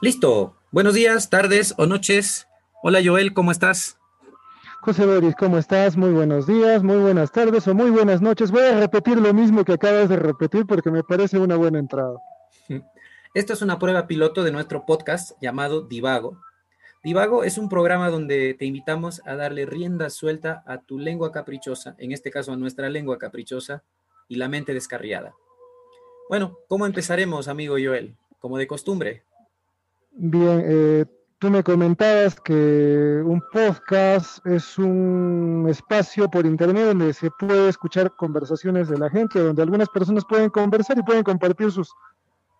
Listo. Buenos días, tardes o noches. Hola Joel, ¿cómo estás? José Boris, ¿cómo estás? Muy buenos días, muy buenas tardes o muy buenas noches. Voy a repetir lo mismo que acabas de repetir porque me parece una buena entrada. Esta es una prueba piloto de nuestro podcast llamado Divago. Divago es un programa donde te invitamos a darle rienda suelta a tu lengua caprichosa, en este caso a nuestra lengua caprichosa y la mente descarriada. Bueno, ¿cómo empezaremos, amigo Joel? Como de costumbre, Bien, eh, tú me comentabas que un podcast es un espacio por internet donde se puede escuchar conversaciones de la gente, donde algunas personas pueden conversar y pueden compartir sus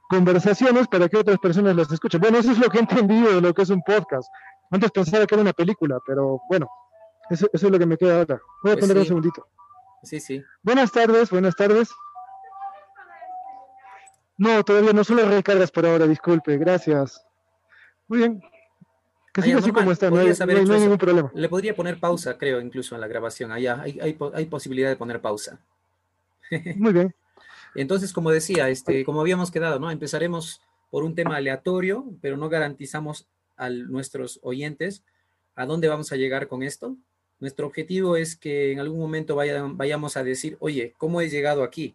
conversaciones para que otras personas las escuchen. Bueno, eso es lo que he entendido de lo que es un podcast. Antes pensaba que era una película, pero bueno, eso, es lo que me queda ahora. Voy a pues poner un segundito. Sí, sí. Buenas tardes, buenas tardes. No, todavía no solo recargas por ahora, disculpe, gracias. Muy bien. Que siga así como está, no hay, ningún problema. Le podría poner pausa, creo, incluso en la grabación. Allá hay, hay, posibilidad de poner pausa. Muy bien. Entonces, como decía, este, como habíamos quedado, ¿no? Empezaremos por un tema aleatorio, pero no garantizamos a nuestros oyentes a dónde vamos a llegar con esto. Nuestro objetivo es que en algún momento vayamos a decir, oye, ¿cómo he llegado aquí?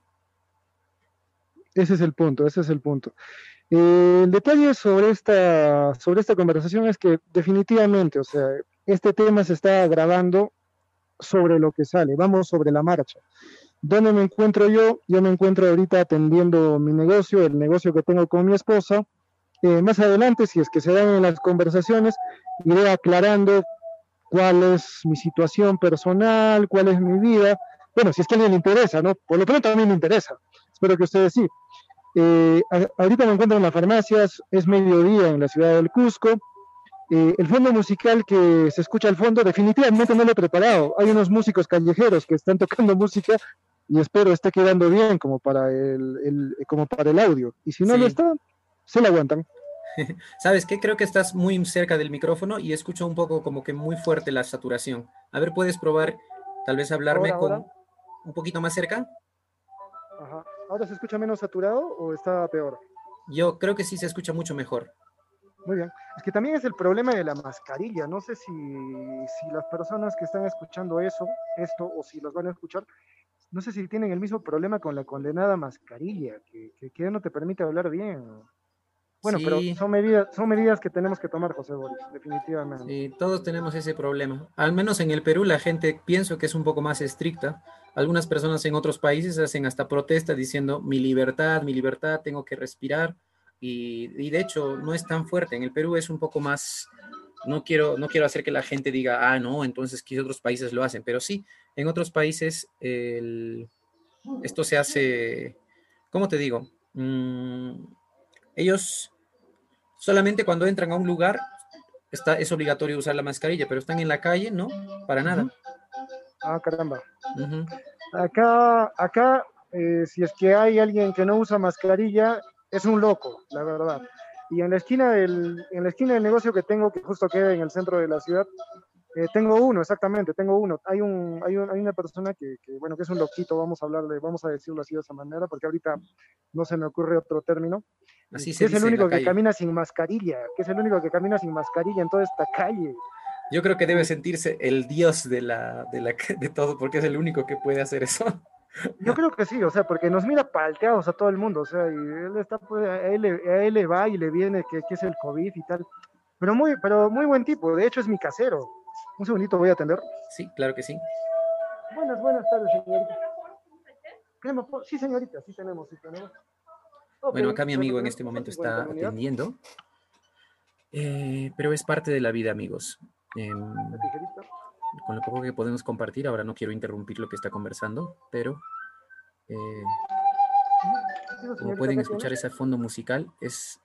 Ese es el punto, ese es el punto. El detalle sobre esta, sobre esta conversación es que definitivamente, o sea, este tema se está grabando sobre lo que sale, vamos sobre la marcha. ¿Dónde me encuentro yo? Yo me encuentro ahorita atendiendo mi negocio, el negocio que tengo con mi esposa. Eh, más adelante, si es que se dan en las conversaciones, iré aclarando cuál es mi situación personal, cuál es mi vida. Bueno, si es que a alguien le interesa, ¿no? Por lo pronto a mí me interesa. Espero que ustedes sí. Eh, ahorita me encuentro en las farmacias, es mediodía en la ciudad del Cusco. Eh, el fondo musical que se escucha al fondo definitivamente no lo he preparado. Hay unos músicos callejeros que están tocando música y espero esté quedando bien como para el, como para el audio. Y si no lo está, se lo aguantan. ¿Sabes qué? Creo que estás muy cerca del micrófono y escucho un poco como que muy fuerte la saturación. A ver, ¿puedes probar tal vez hablarme con un poquito más cerca? ¿Ahora se escucha menos saturado o está peor? Yo creo que sí se escucha mucho mejor. Muy bien. Es que también es el problema de la mascarilla. No sé si, si las personas que están escuchando eso, esto, o si las van a escuchar, no sé si tienen el mismo problema con la condenada mascarilla, que, que, que no te permite hablar bien. Bueno, pero son medidas, son medidas que tenemos que tomar, José Boris, definitivamente. Sí, todos tenemos ese problema. Al menos en el Perú la gente pienso que es un poco más estricta. Algunas personas en otros países hacen hasta protesta diciendo mi libertad, mi libertad, tengo que respirar. Y, de hecho no es tan fuerte. En el Perú es un poco más, no quiero, no quiero hacer que la gente diga, ah, no, entonces que otros países lo hacen. Pero sí, en otros países esto se hace, ¿cómo te digo? Mm, ellos Solamente cuando entran a un lugar está, es obligatorio usar la mascarilla, pero están en la calle, ¿no? Para nada. Ah, caramba. Acá, acá eh, si es que hay alguien que no usa mascarilla, es un loco, la verdad. Y en la esquina del, en la esquina del negocio que tengo, que justo queda en el centro de la ciudad, eh, tengo uno, exactamente, tengo uno. Hay, un, hay, hay una persona que, que, bueno, que es un loquito, vamos a hablarle, vamos a decirlo así de esa manera, porque ahorita no se me ocurre otro término. Así que es el único que camina sin mascarilla, que es el único que camina sin mascarilla en toda esta calle. Yo creo que debe sentirse el dios de, la, de, la, de todo, porque es el único que puede hacer eso. Yo creo que sí, o sea, porque nos mira palteados a todo el mundo, o sea, y él está, pues, a él, a él le va y le viene que, que, es el COVID y tal. Pero muy, pero muy buen tipo, de hecho es mi casero. Un segundito, voy a atender. Sí, claro que sí. Buenas, buenas tardes, señorita. Sí, señorita, sí tenemos, sí tenemos. Bueno, acá mi amigo en este momento está atendiendo, eh, pero es parte de la vida, amigos. Con lo poco que podemos compartir, ahora no quiero interrumpir lo que está conversando, pero eh, como pueden escuchar ese fondo musical, es,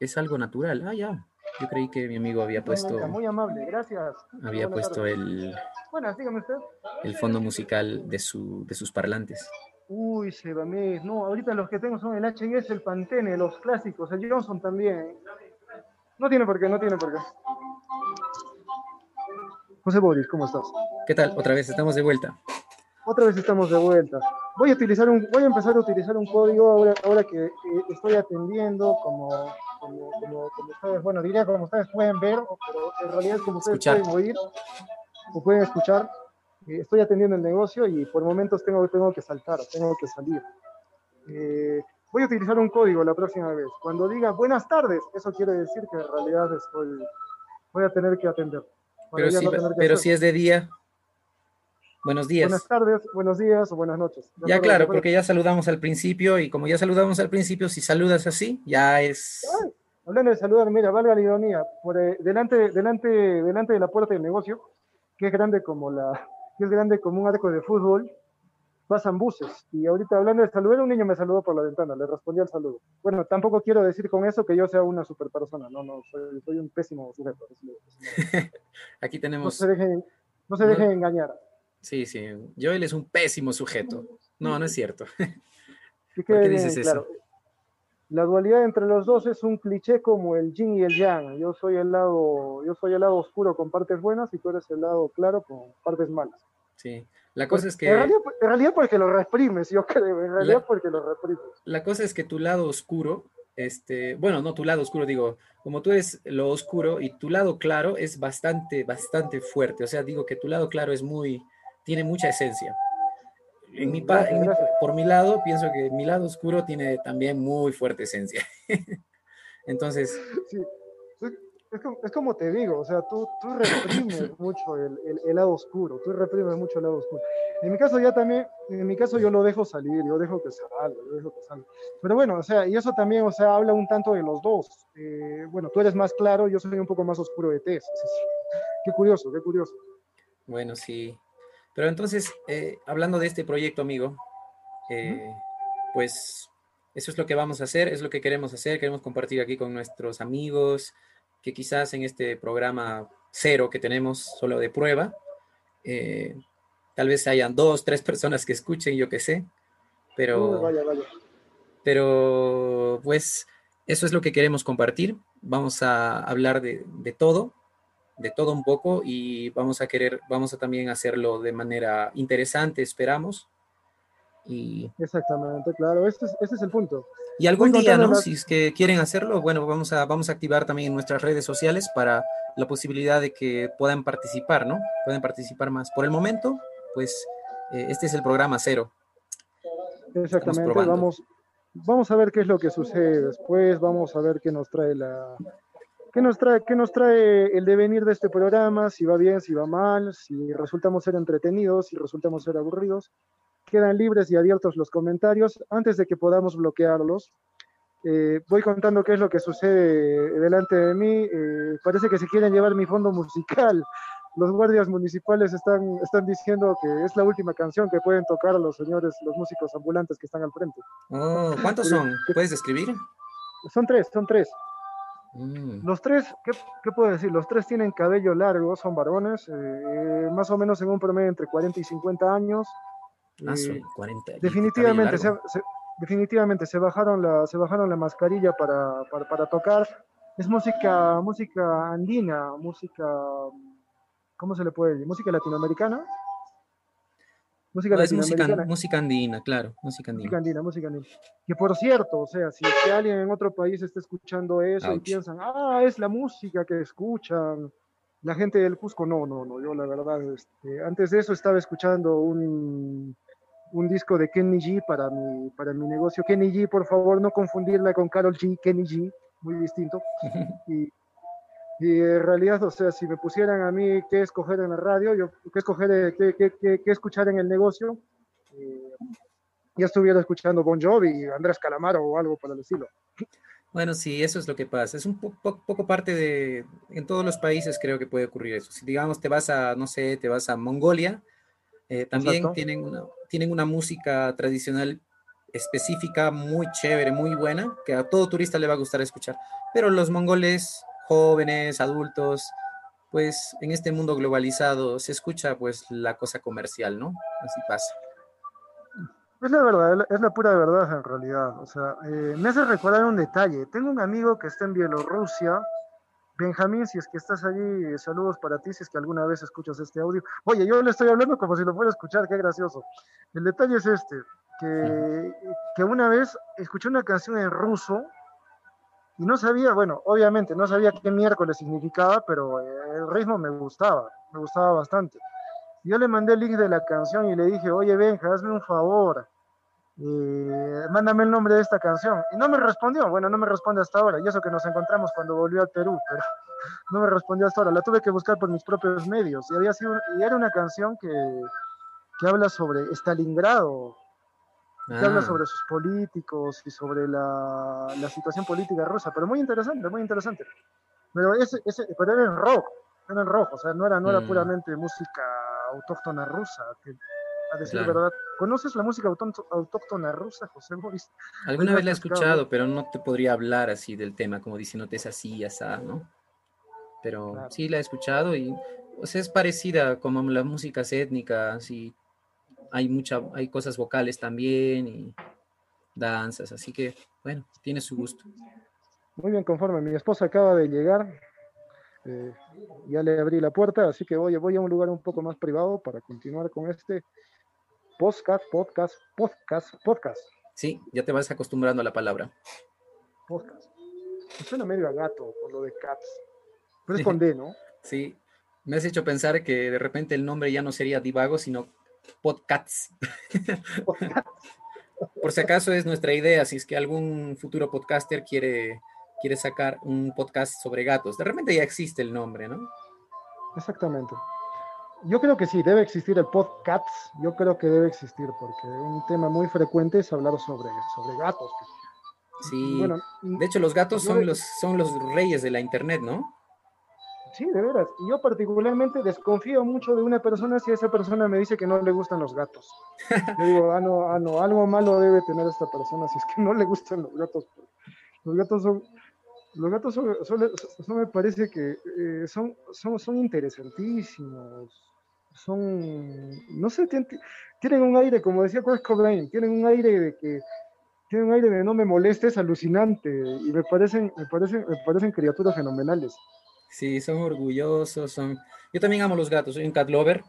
es algo natural. Ah, ya. Yo creí que mi amigo había puesto. Muy amable, gracias. Había puesto el. Buenas, dígame usted. El fondo musical de, su, de sus parlantes. Uy, Sebamés, no, ahorita los que tengo son el H&S, el Pantene, los clásicos, el Johnson también. No tiene por qué, no tiene por qué. José Boris, ¿cómo estás? ¿Qué tal? Otra vez estamos de vuelta. Otra vez estamos de vuelta. Voy a utilizar un, voy a empezar a utilizar un código ahora, ahora que eh, estoy atendiendo como, como, como, ustedes, bueno, diría como ustedes pueden ver, pero en realidad como ustedes pueden oír o pueden escuchar, eh, estoy atendiendo el negocio y por momentos tengo, tengo que saltar, tengo que salir. Eh, voy a utilizar un código la próxima vez. Cuando diga buenas tardes, eso quiere decir que en realidad estoy, voy a tener que atender. Pero, si, pero si es de día, buenos días. Buenas tardes, buenos días o buenas noches. Ya, claro, porque ya saludamos al principio y como ya saludamos al principio, si saludas así, ya es... hablando de saludar, mira, valga la ironía, por, eh, delante, delante, delante de la puerta del negocio, que es grande como la, que es grande como un arco de fútbol, pasan buses. Y ahorita hablando de saludar, un niño me saludó por la ventana, le respondí al saludo. Bueno, tampoco quiero decir con eso que yo sea una super persona, no, no, soy, un pésimo sujeto. Aquí tenemos... No se dejen, no se dejen engañar. Sí, sí, Joel es un pésimo sujeto. No, no es cierto. qué dices eso? La dualidad entre los dos es un cliché como el yin y el yang. Yo soy el lado, yo soy el lado oscuro con partes buenas y tú eres el lado claro con partes malas. Sí. La cosa es que. En realidad, porque lo reprimes, yo creo. En realidad porque lo reprimes. La cosa es que tu lado oscuro, este, bueno, no tu lado oscuro, digo, como tú eres lo oscuro y tu lado claro es bastante, bastante fuerte. O sea, digo que tu lado claro es muy, tiene mucha esencia. En mi, por mi lado, pienso que mi lado oscuro tiene también muy fuerte esencia. Entonces, sí es como, te digo, o sea, tú, tú reprimes mucho el, el, lado oscuro, tú reprimes mucho el lado oscuro. En mi caso ya también, en mi caso yo lo dejo salir, yo dejo que salga, yo dejo que salga. Pero bueno, o sea, y eso también, o sea, habla un tanto de los dos. Eh, bueno, tú eres más claro, yo soy un poco más oscuro de tez. Qué curioso, qué curioso. Bueno, sí. Pero entonces, eh, hablando de este proyecto, amigo, eh, pues eso es lo que vamos a hacer, es lo que queremos hacer, queremos compartir aquí con nuestros amigos, que quizás en este programa cero que tenemos solo de prueba, eh, tal vez hayan dos, tres personas que escuchen, yo qué sé, pero, pero pues eso es lo que queremos compartir. Vamos a hablar de, de, todo, de todo un poco y vamos a querer, vamos a también hacerlo de manera interesante, esperamos. Y... Exactamente, claro, ese es, es el punto. Y algún día, ¿no? Si es que quieren hacerlo, bueno, vamos a, vamos a activar también nuestras redes sociales para la posibilidad de que puedan participar, ¿no? Pueden participar más. Por el momento, pues eh, este es el programa cero. Exactamente, vamos, vamos a ver qué es lo que sucede después, vamos a ver qué nos trae la, ¿Qué nos, trae, ¿Qué nos trae el devenir de este programa? Si va bien, si va mal, si resultamos ser entretenidos, si resultamos ser aburridos quedan libres y abiertos los comentarios antes de que podamos bloquearlos. Eh, voy contando qué es lo que sucede delante de mí. Eh, parece que se quieren llevar mi fondo musical. Los guardias municipales están, están diciendo que es la última canción que pueden tocar a los señores, los músicos ambulantes que están al frente. Oh, ¿Cuántos son? ¿Puedes describir? Son tres, son tres. Mm. Los tres, ¿qué, ¿qué, puedo decir? Los tres tienen cabello largo, son varones, eh, más o menos en un promedio entre 40 y 50 años. Ah, 40. Definitivamente se, definitivamente se bajaron la, se bajaron la mascarilla para, para, tocar. Es música, música andina, música, ¿cómo se le puede decir? ¿Música latinoamericana? Música latinoamericana. Música, andina, claro, música andina. Música andina, música andina. Que por cierto, o sea, si alguien en otro país está escuchando eso y piensan, ah, es la música que escuchan la gente del Cusco, no, no, no, yo la verdad, este, antes de eso estaba escuchando un, un disco de Kenny G para mi, para mi negocio. Kenny G, por favor, no confundirla con Carol G, Kenny G, muy distinto. Y, y en realidad, o sea, si me pusieran a mí qué escoger en la radio, yo qué escoger, qué, qué, qué, escuchar en el negocio, eh, ya estuviera escuchando Bon Jovi, Andrés Calamaro o algo por el estilo. Bueno, sí, eso es lo que pasa. Es un poco parte de, en todos los países creo que puede ocurrir eso. Si digamos te vas a, no sé, te vas a Mongolia, eh, también tienen una, tienen una música tradicional específica muy chévere, muy buena, que a todo turista le va a gustar escuchar. Pero los mongoles, jóvenes, adultos, pues en este mundo globalizado se escucha pues la cosa comercial, ¿no? Así pasa. Es la verdad, es la pura verdad en realidad. O sea, eh, me hace recordar un detalle. Tengo un amigo que está en Bielorrusia Benjamín, si es que estás allí, saludos para ti, si es que alguna vez escuchas este audio. Oye, yo le estoy hablando como si lo fuera a escuchar, qué gracioso. El detalle es este, que, que una vez escuché una canción en ruso Y no sabía, bueno, obviamente no sabía qué miércoles significaba, pero el ritmo me gustaba, me gustaba bastante. Yo le mandé el link de la canción y le dije, oye Benja, hazme un favor, eh, mándame el nombre de esta canción. Y no me respondió, bueno, no me responde hasta ahora, y eso que nos encontramos cuando volvió al Perú, pero no me respondió hasta ahora, la tuve que buscar por mis propios medios, y, había sido, y era una canción que, que habla sobre Stalingrado, que habla ah. sobre sus políticos y sobre la, la, situación política rusa, pero muy interesante, muy interesante. Pero, ese, ese, pero era en rock, era en rock, o sea, no era, no era mm. puramente música autóctona rusa, que a decir verdad. ¿Conoces la música autóctona rusa, José Boris? Alguna vez la he escuchado, pero no te podría hablar así del tema, como diciéndote es así, ya está, ¿no? Pero sí la he escuchado y o sea, es parecida como las músicas étnicas y hay mucha, hay cosas vocales también y danzas, así que bueno, tiene su gusto. Muy bien, conforme. Mi esposa acaba de llegar, eh, ya le abrí la puerta, así que voy, voy a un lugar un poco más privado para continuar con este podcast, podcast, podcast, podcast. Sí, ya te vas acostumbrando a la palabra. Podcast. suena medio a gato por lo de cats. Pero es con D, ¿no? Sí, me has hecho pensar que de repente el nombre ya no sería Divago, sino podcasts. Por si acaso es nuestra idea, si es que algún futuro podcaster quiere, quiere sacar un podcast sobre gatos. De repente ya existe el nombre, ¿no? Exactamente. Yo creo que sí, debe existir el podcast. Yo creo que debe existir porque un tema muy frecuente es hablar sobre, sobre gatos. Sí, bueno, de hecho los gatos son los, son los reyes de la internet, ¿no? Sí, de veras. Yo particularmente desconfío mucho de una persona si esa persona me dice que no le gustan los gatos. Yo digo, ah no, ah, no, algo malo debe tener esta persona si es que no le gustan los gatos. Los gatos son, los gatos son, son, me parece que eh, son, son, son interesantísimos. Son, no sé, tienen, un aire, como decía Kurt Cobain, tienen un aire de que tienen un aire de no me molestes alucinante y me parecen, me parecen, me parecen criaturas fenomenales. Sí, son orgullosos, son... Yo también amo los gatos, soy un cat lover,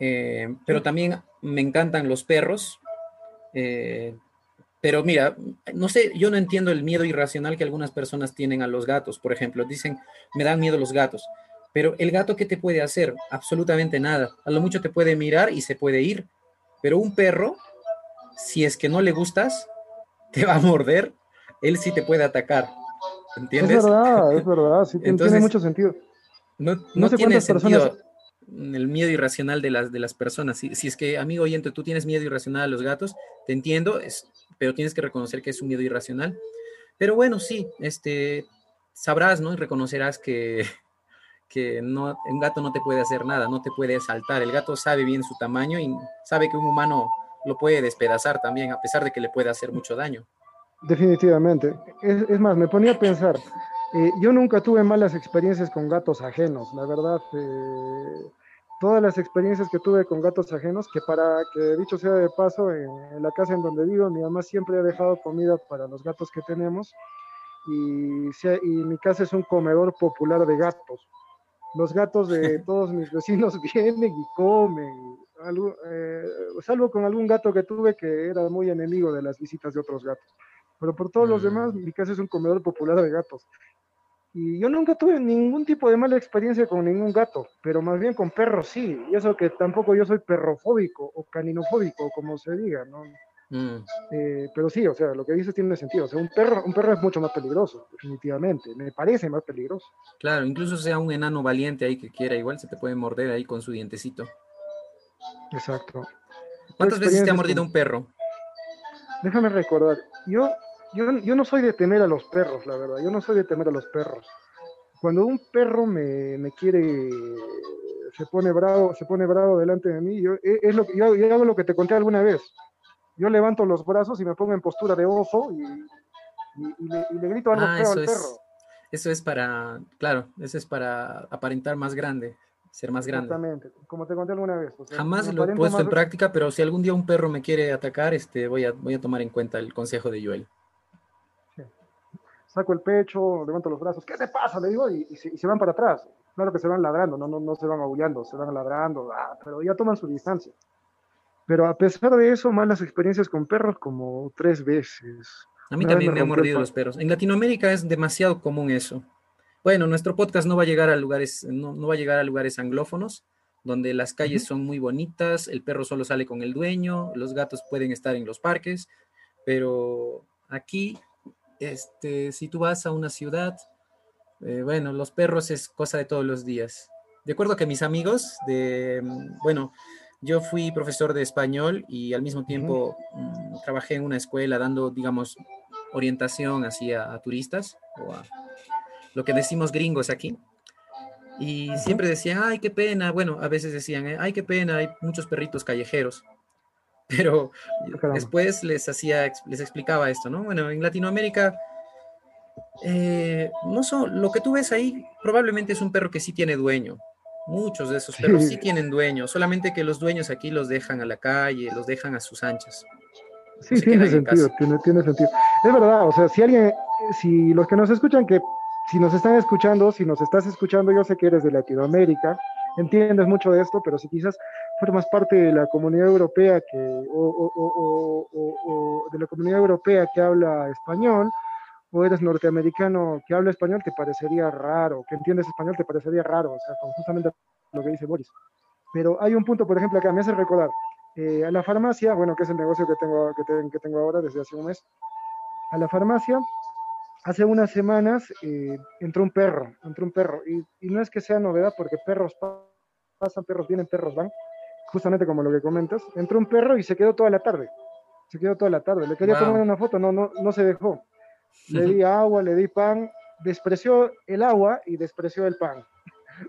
eh, pero también me encantan los perros. Eh, pero mira, no sé, yo no entiendo el miedo irracional que algunas personas tienen a los gatos. Por ejemplo, dicen, me dan miedo los gatos. Pero el gato, ¿qué te puede hacer? Absolutamente nada. A lo mucho te puede mirar y se puede ir. Pero un perro, si es que no le gustas, te va a morder, él sí te puede atacar. ¿Entiendes? Es verdad, es verdad, sí, tiene mucho sentido. No, no, tiene sentido el miedo irracional de las, de las personas. Si, si, es que, amigo oyente, tú tienes miedo irracional a los gatos, te entiendo, es, pero tienes que reconocer que es un miedo irracional. Pero bueno, sí, este, sabrás, ¿no? Y reconocerás que, que no, un gato no te puede hacer nada, no te puede saltar. El gato sabe bien su tamaño y sabe que un humano lo puede despedazar también, a pesar de que le puede hacer mucho daño. Definitivamente. Es, más, me ponía a pensar, eh, yo nunca tuve malas experiencias con gatos ajenos, la verdad. Eh, todas las experiencias que tuve con gatos ajenos, que para que dicho sea de paso, en, la casa en donde vivo, mi mamá siempre ha dejado comida para los gatos que tenemos y, y mi casa es un comedor popular de gatos. Los gatos de todos mis vecinos vienen y comen, eh, salvo con algún gato que tuve que era muy enemigo de las visitas de otros gatos pero por todos los demás, mm. mi casa es un comedor popular de gatos. Y yo nunca tuve ningún tipo de mala experiencia con ningún gato, pero más bien con perros sí. Y eso que tampoco yo soy perrofóbico o caninofóbico, como se diga, ¿no? Mm. Eh, pero sí, o sea, lo que dices tiene sentido. O sea, un perro, un perro es mucho más peligroso, definitivamente. Me parece más peligroso. Claro, incluso sea un enano valiente ahí que quiera, igual se te puede morder ahí con su dientecito. Exacto. ¿Cuántas veces te ha mordido un perro? Déjame recordar. Yo yo, no soy de temer a los perros, la verdad. Yo no soy de temer a los perros. Cuando un perro me, quiere, se pone bravo, se pone bravo delante de mí, yo, e, es lo, yo, hago lo que te conté alguna vez. Yo levanto los brazos y me pongo en postura de oso y, le, grito algo ah, al perro. Eso es para, claro, eso es para aparentar más grande, ser más grande. Exactamente, como te conté alguna vez. Jamás lo he puesto en práctica, pero si algún día un perro me quiere atacar, este, voy, a, voy a tomar en cuenta el consejo de Joel saco el pecho, levanto los brazos, ¿qué te pasa? Le digo, y, se, van para atrás. Claro que se van ladrando, no, no, no se van aullando, se van ladrando, ah, pero ya toman su distancia. Pero a pesar de eso, malas experiencias con perros como tres veces. A mí también me han mordido los perros. En Latinoamérica es demasiado común eso. Bueno, nuestro podcast no va a llegar a lugares, no, va a llegar a lugares anglófonos, donde las calles son muy bonitas, el perro solo sale con el dueño, los gatos pueden estar en los parques, pero aquí, este, si tú vas a una ciudad, eh, bueno, los perros es cosa de todos los días. De acuerdo que mis amigos de, mm, bueno, yo fui profesor de español y al mismo tiempo mm, trabajé en una escuela dando, digamos, orientación hacia a turistas o a lo que decimos gringos aquí. Y siempre decían, ay, qué pena. Bueno, a veces decían, eh, ay, qué pena, hay muchos perritos callejeros. Pero después les hacía, les explicaba esto, ¿no? Bueno, en Latinoamérica, eh, no son, lo que tú ves ahí probablemente es un perro que sí tiene dueño. Muchos de esos perros sí tienen dueño, solamente que los dueños aquí los dejan a la calle, los dejan a sus anchas. Sí, tiene sentido, tiene, tiene sentido. Es verdad, o sea, si alguien, si los que nos escuchan que si nos están escuchando, si nos estás escuchando, yo sé que eres de Latinoamérica, entiendes mucho de esto, pero si quizás formas parte de la comunidad europea que, o, de la comunidad europea que habla español, o eres norteamericano que habla español, te parecería raro, que entiendes español, te parecería raro, o sea, con justamente lo que dice Boris. Pero hay un punto, por ejemplo, que me hace recordar, eh, a la farmacia, bueno, que es el negocio que tengo, que tengo ahora desde hace un mes, a la farmacia hace unas semanas eh, entró un perro, entró un perro, y, no es que sea novedad porque perros pasan, perros vienen, perros van, justamente como lo que comentas, entró un perro y se quedó toda la tarde, se quedó toda la tarde, le quería tomar una foto, no, no, no se dejó, le di agua, le di pan, despreció el agua y despreció el pan,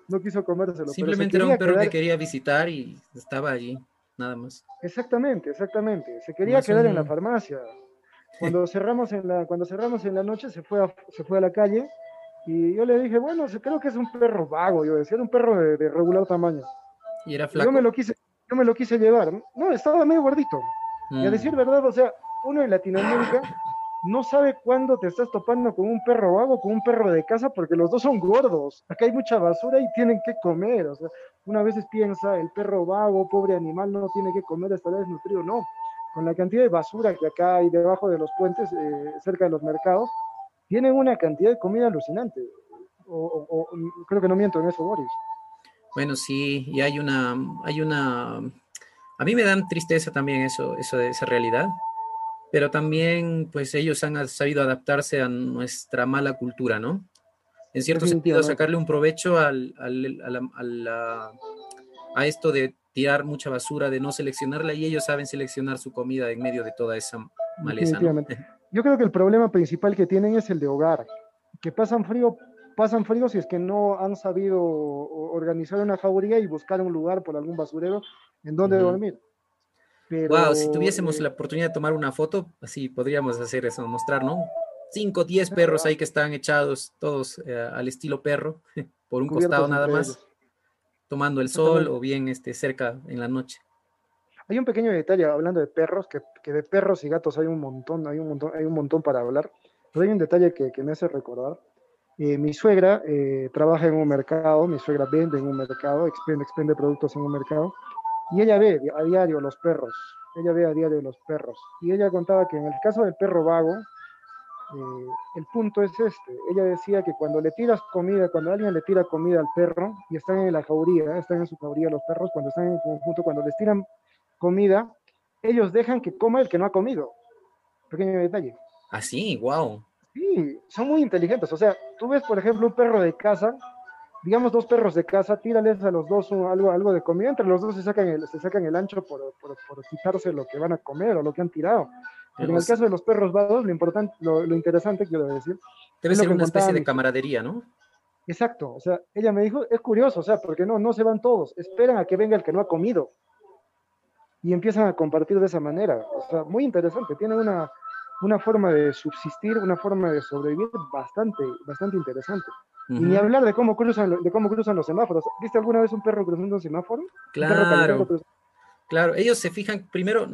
no quiso comérselo. Simplemente era un perro que quería visitar y estaba allí, nada más. Exactamente, exactamente, se quería quedar en la farmacia, cuando cerramos en la, cuando cerramos en la noche se fue, a, se fue a la calle y yo le dije, bueno, creo que es un perro vago, yo decía, era un perro de, regular tamaño. Y era flaco. yo me lo quise, yo me lo quise llevar. No, estaba medio gordito. Y a mm. decir verdad, o sea, uno en Latinoamérica no sabe cuándo te estás topando con un perro vago, con un perro de casa, porque los dos son gordos. Acá hay mucha basura y tienen que comer. O sea, una vez piensa, el perro vago, pobre animal, no tiene que comer, estará desnutrido. No, con la cantidad de basura que acá hay debajo de los puentes, eh, cerca de los mercados, tienen una cantidad de comida alucinante. O, creo que no miento en eso, Boris. Bueno, sí, y hay una, hay una, a mí me dan tristeza también eso, eso de esa realidad, pero también, pues ellos han sabido adaptarse a nuestra mala cultura, ¿no? En cierto sentido, sacarle un provecho al, a esto de tirar mucha basura, de no seleccionarla y ellos saben seleccionar su comida en medio de toda esa maleza. Yo creo que el problema principal que tienen es el de hogar, que pasan frío, pasan frío si es que no han sabido organizar una jauría y buscar un lugar por algún basurero en donde dormir. Wow, si tuviésemos la oportunidad de tomar una foto, así podríamos hacer eso, mostrar, ¿no? Cinco, diez perros ahí que están echados todos eh, al estilo perro, por un costado nada más tomando el sol o bien este, cerca en la noche. Hay un pequeño detalle hablando de perros, que, de perros y gatos hay un montón, hay un montón, hay un montón para hablar, pero hay un detalle que, me hace recordar. Eh, mi suegra eh, trabaja en un mercado, mi suegra vende en un mercado, expende, expende productos en un mercado, y ella ve a diario los perros, ella ve a diario los perros. Y ella contaba que en el caso del perro vago, eh, el punto es este. Ella decía que cuando le tiras comida, cuando alguien le tira comida al perro y están en la jauría, están en su jauría los perros, cuando están en conjunto, cuando les tiran comida, ellos dejan que coma el que no ha comido. Pequeño detalle. Así, ah, wow. Sí, son muy inteligentes. O sea, tú ves, por ejemplo, un perro de casa, digamos dos perros de casa, tírales a los dos algo, algo de comida, entre los dos se sacan el, se sacan el ancho por, por, por quitarse lo que van a comer o lo que han tirado en el caso de los perros vados, lo importante, lo, interesante, quiero decir. Debe ser una especie de camaradería, ¿no? Exacto, o sea, ella me dijo, es curioso, o sea, porque no, no se van todos, esperan a que venga el que no ha comido. Y empiezan a compartir de esa manera. O sea, muy interesante, tiene una, una forma de subsistir, una forma de sobrevivir bastante, bastante interesante. Y ni hablar de cómo cruzan, de cómo cruzan los semáforos. ¿Viste alguna vez un perro cruzando un semáforo? Claro. Claro, ellos se fijan primero,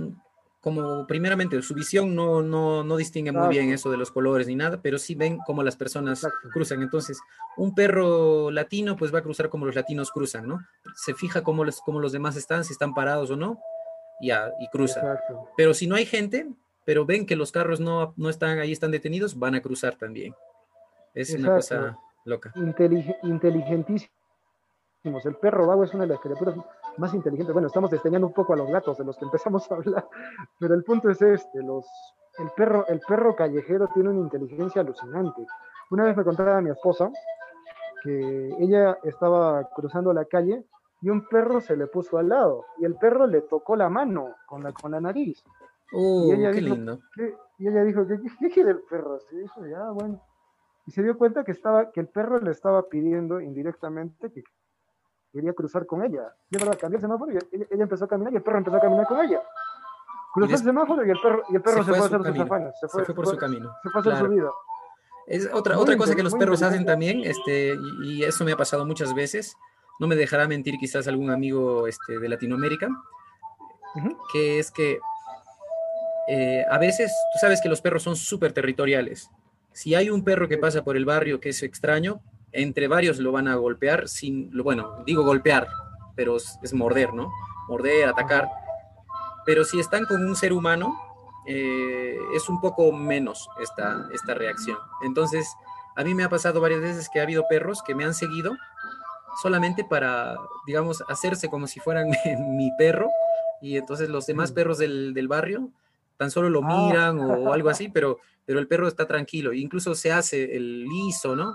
como primeramente su visión no, no, no distingue muy bien eso de los colores ni nada, pero sí ven cómo las personas cruzan. Entonces, un perro latino pues va a cruzar como los latinos cruzan, ¿no? Se fija cómo los, cómo los demás están, si están parados o no, y, y cruza. Pero si no hay gente, pero ven que los carros no, no están ahí, están detenidos, van a cruzar también. Es una cosa loca. inteligentísimo. El perro vago es una de las criaturas más inteligentes. Bueno, estamos desdeñando un poco a los gatos de los que empezamos a hablar, pero el punto es este, los, el, perro, el perro callejero tiene una inteligencia alucinante. Una vez me contaba a mi esposa que ella estaba cruzando la calle y un perro se le puso al lado y el perro le tocó la mano con la, con la nariz. Uh, y ella qué dijo, lindo. y ella dijo, ¿qué, qué quiere el perro? Se dijo, ya, bueno. Y se dio cuenta que, estaba, que el perro le estaba pidiendo indirectamente que quería cruzar con ella. Y verdad, cambió el semáforo y ella, empezó a caminar y el perro empezó a caminar con ella. Cruzó el semáforo y el perro, y el perro se, fue, a hacer sus afanes. Se fue, por su camino. Se fue a hacer su vida. Es otra, otra cosa que los perros hacen también, este, y, eso me ha pasado muchas veces, no me dejará mentir quizás algún amigo este, de Latinoamérica, que es que eh, a veces, tú sabes que los perros son súper territoriales. Si hay un perro que pasa por el barrio que es extraño, entre varios lo van a golpear sin, bueno, digo golpear, pero es, morder, ¿no? Morder, atacar. Pero si están con un ser humano, eh, es un poco menos esta, esta reacción. Entonces, a mí me ha pasado varias veces que ha habido perros que me han seguido solamente para, digamos, hacerse como si fueran mi perro y entonces los demás mm. perros del, del barrio tan solo lo ah. miran o, algo así, pero, pero el perro está tranquilo. Incluso se hace el liso, ¿no?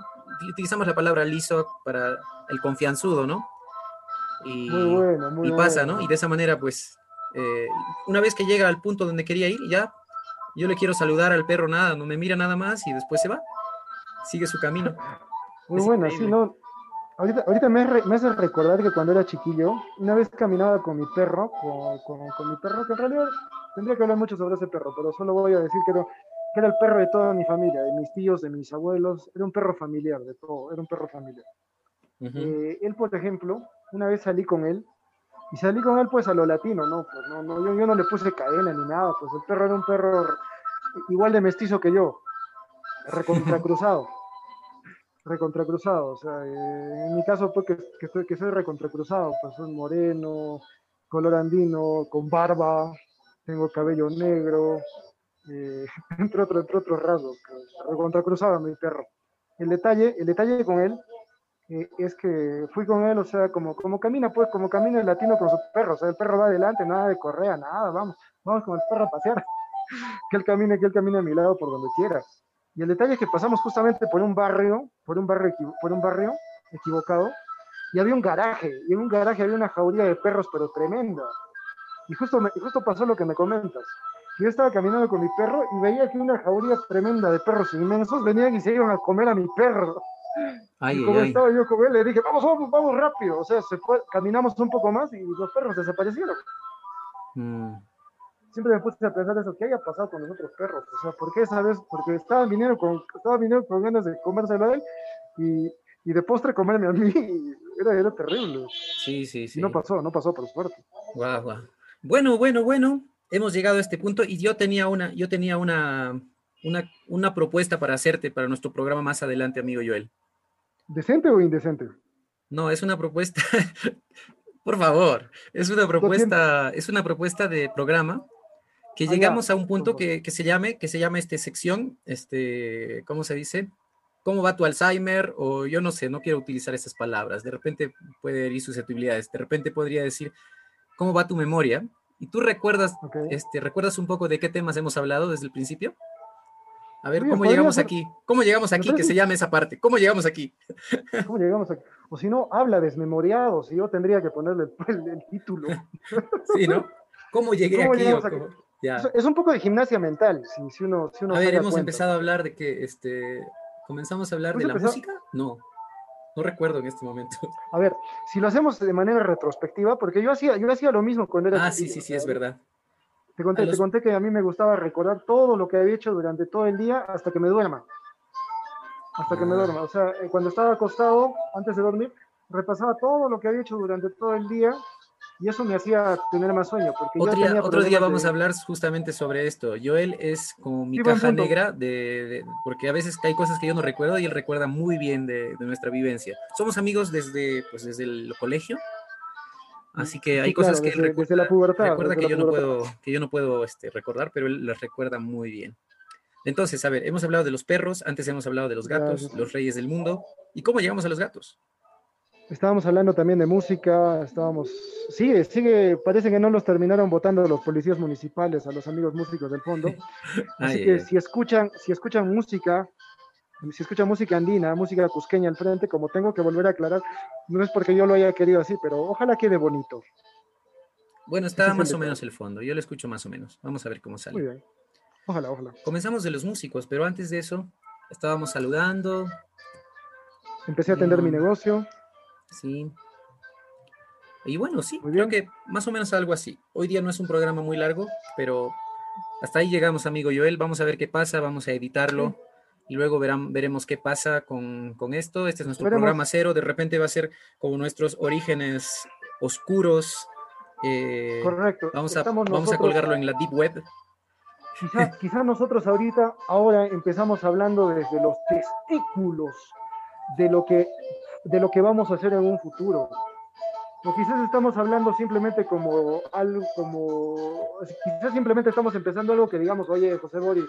utilizamos la palabra liso para el confianzudo, ¿no? Y, y pasa, ¿no? Y de esa manera, pues, eh, una vez que llega al punto donde quería ir, ya yo le quiero saludar al perro, nada, no me mira nada más y después se va, sigue su camino. Muy bueno, sí, no. Ahorita, ahorita me, hace recordar que cuando era chiquillo, una vez caminaba con mi perro, con, con, mi perro, que en realidad tendría que hablar mucho sobre ese perro, pero solo voy a decir que era que era el perro de toda mi familia, de mis tíos, de mis abuelos, era un perro familiar, de todo, era un perro familiar. Eh, él, por ejemplo, una vez salí con él, y salí con él pues a lo latino, ¿no? Pues no, no yo, yo, no le puse cadena ni nada, pues el perro era un perro igual de mestizo que yo, recontracruzado. recontracruzado, o sea, eh, en mi caso pues que, estoy, soy recontracruzado, pues soy moreno, color andino, con barba, tengo cabello negro, eh, entre, otros, entre otros rasgos, contracruzaba mi perro. El detalle, el detalle con él eh, es que fui con él, o sea, como, como camina, pues, como camina el latino con su perro, o sea, el perro va adelante, nada de correa, nada, vamos, vamos con el perro a pasear, que él camine, que él camine a mi lado por donde quiera. Y el detalle es que pasamos justamente por un barrio, por un barrio, por un barrio equivocado, y había un garaje, y en un garaje había una jauría de perros, pero tremenda. Y justo, justo pasó lo que me comentas. Yo estaba caminando con mi perro y veía que una jauría tremenda de perros inmensos venían y se iban a comer a mi perro. y como estaba yo con él, le dije, vamos, vamos, vamos rápido. O sea, se fue, caminamos un poco más y los perros desaparecieron. Mm. Siempre me puse a pensar eso, ¿qué haya pasado con los otros perros? O sea, ¿por qué esa vez? Porque estaban viniendo con, estaban viniendo con ganas de comérselo a él y, y de postre comerme a mí. Era, era terrible. Sí, sí, sí. no pasó, no pasó por suerte. Guau, guau. Bueno, bueno, bueno hemos llegado a este punto y yo tenía una, yo tenía una, una, propuesta para hacerte para nuestro programa más adelante, amigo Joel. ¿Decente o indecente? No, es una propuesta, por favor, es una propuesta, es una propuesta de programa que llegamos a un punto que, se llame, que se llama este sección, este, ¿cómo se dice? ¿Cómo va tu Alzheimer? O yo no sé, no quiero utilizar esas palabras. De repente puede herir susceptibilidades. De repente podría decir, ¿cómo va tu memoria? ¿Y tú recuerdas, este, recuerdas un poco de qué temas hemos hablado desde el principio? A ver, ¿cómo llegamos aquí? ¿Cómo llegamos aquí? Que se llame esa parte. ¿Cómo llegamos aquí? ¿Cómo llegamos aquí? O si no, habla desmemoriado, si yo tendría que ponerle el, título. sí, ¿no? ¿Cómo llegué aquí? Es un poco de gimnasia mental, si, uno, si uno A ver, hemos empezado a hablar de que, este, comenzamos a hablar de la música. No. No recuerdo en este momento. A ver, si lo hacemos de manera retrospectiva, porque yo hacía, yo hacía lo mismo cuando era. Ah, sí, sí, sí, es verdad. Te conté, te conté que a mí me gustaba recordar todo lo que había hecho durante todo el día hasta que me duerma. Hasta que me ah. duerma. O sea, eh, cuando estaba acostado, antes de dormir, repasaba todo lo que había hecho durante todo el día y eso me hacía tener más sueño. Porque otro, día, otro día vamos a hablar justamente sobre esto. Joel es como mi caja negra, de, porque a veces hay cosas que yo no recuerdo y él recuerda muy bien de, nuestra vivencia. Somos amigos desde, pues, desde el colegio Así que hay cosas que él recuerda, la pubertad, recuerda que, yo no puedo, que yo no puedo este, recordar, pero él las recuerda muy bien. Entonces, a ver, hemos hablado de los perros, antes hemos hablado de los gatos, los reyes del mundo. ¿Y cómo llegamos a los gatos? Estábamos hablando también de música, estábamos... Sigue, sigue, parece que no los terminaron votando los policías municipales a los amigos músicos del fondo. Así que si escuchan, si escuchan música, si escuchan música andina, música cusqueña al frente, como tengo que volver a aclarar, no es porque yo lo haya querido así, pero ojalá quede bonito. Bueno, está más o menos el fondo, yo lo escucho más o menos. Vamos a ver cómo sale. Muy bien. Ojalá, ojalá. Comenzamos de los músicos, pero antes de eso, estábamos saludando. Empecé a atender mi mm. negocio. Sí. Y bueno, sí, creo que más o menos algo así. Hoy día no es un programa muy largo, pero hasta ahí llegamos, amigo Joel. Vamos a ver qué pasa, vamos a editarlo y luego verán, veremos qué pasa con, esto. Este es nuestro programa cero. De repente va a ser como nuestros orígenes oscuros. Eh, Correcto. Vamos a, vamos a colgarlo en la Deep Web. Quizá, quizá nosotros ahorita, ahora empezamos hablando desde los testículos de lo que de lo que vamos a hacer en un futuro. O quizás estamos hablando simplemente como algo, como, quizás simplemente estamos empezando algo que digamos, oye, José Boris,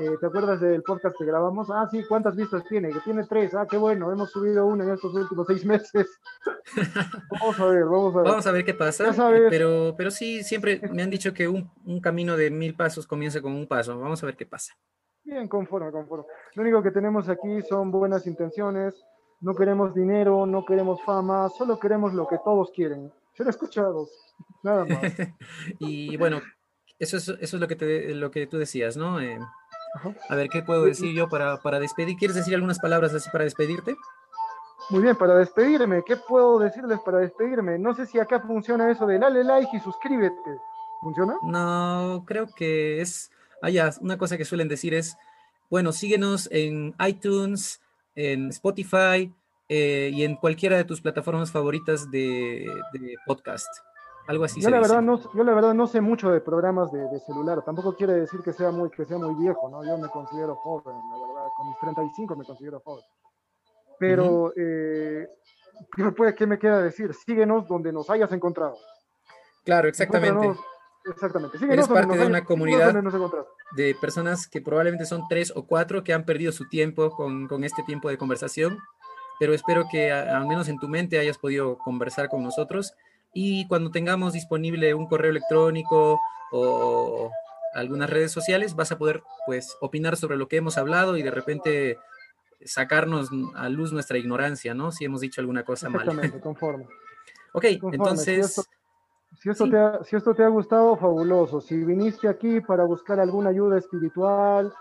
eh, ¿te acuerdas del podcast que grabamos? Ah, sí, ¿cuántas vistas tiene? Que tiene tres, ah, qué bueno, hemos subido uno en estos últimos seis meses. vamos a ver, vamos a ver. Vamos a ver qué pasa, pero, pero sí, siempre me han dicho que un, un camino de mil pasos comienza con un paso, vamos a ver qué pasa. Bien, conforme, conforme. Lo único que tenemos aquí son buenas intenciones, no queremos dinero, no queremos fama, solo queremos lo que todos quieren, ser escuchados, nada más. y bueno, eso es, eso es lo, que te, lo que tú decías, ¿no? Eh, a ver, ¿qué puedo decir yo para, para despedir? ¿Quieres decir algunas palabras así para despedirte? Muy bien, para despedirme, ¿qué puedo decirles para despedirme? No sé si acá funciona eso de dale like y suscríbete. ¿Funciona? No, creo que es. Ah, ya, una cosa que suelen decir es: bueno, síguenos en iTunes, en Spotify eh, y en cualquiera de tus plataformas favoritas de, podcast. Algo así. Yo la, verdad no, yo la verdad no sé mucho de programas de, celular, tampoco quiere decir que sea, muy, que sea muy viejo, ¿no? Yo me considero joven, la verdad, con mis 35 me considero joven. Pero, eh, ¿qué, me puede, ¿qué me queda decir? Síguenos donde nos hayas encontrado. Claro, exactamente. Exactamente. Eres parte de una comunidad de personas que probablemente son tres o cuatro que han perdido su tiempo con, con este tiempo de conversación, pero espero que al menos en tu mente hayas podido conversar con nosotros y cuando tengamos disponible un correo electrónico o algunas redes sociales vas a poder pues opinar sobre lo que hemos hablado y de repente sacarnos a luz nuestra ignorancia, ¿no? Si hemos dicho alguna cosa mal. Exactamente, conforme. ok, entonces... Si esto, te ha, si esto te ha gustado, fabuloso. Si viniste aquí para buscar alguna ayuda espiritual,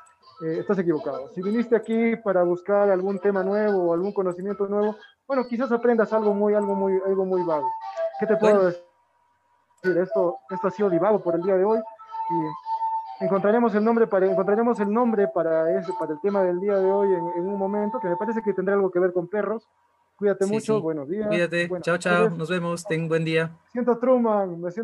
eh, estás equivocado. Si viniste aquí para buscar algún tema nuevo o algún conocimiento nuevo, bueno, quizás aprendas algo muy, algo muy, algo muy vago. ¿Qué te puedo decir? Esto, esto ha sido divago por el día de hoy y encontraremos el nombre para, encontraremos el nombre para, ese, para el tema del día de hoy en, en un momento que me parece que tendrá algo que ver con perros Cuídate mucho, buenos días. Cuídate, chao, chao, nos vemos, ten un buen día. siento Truman, me siento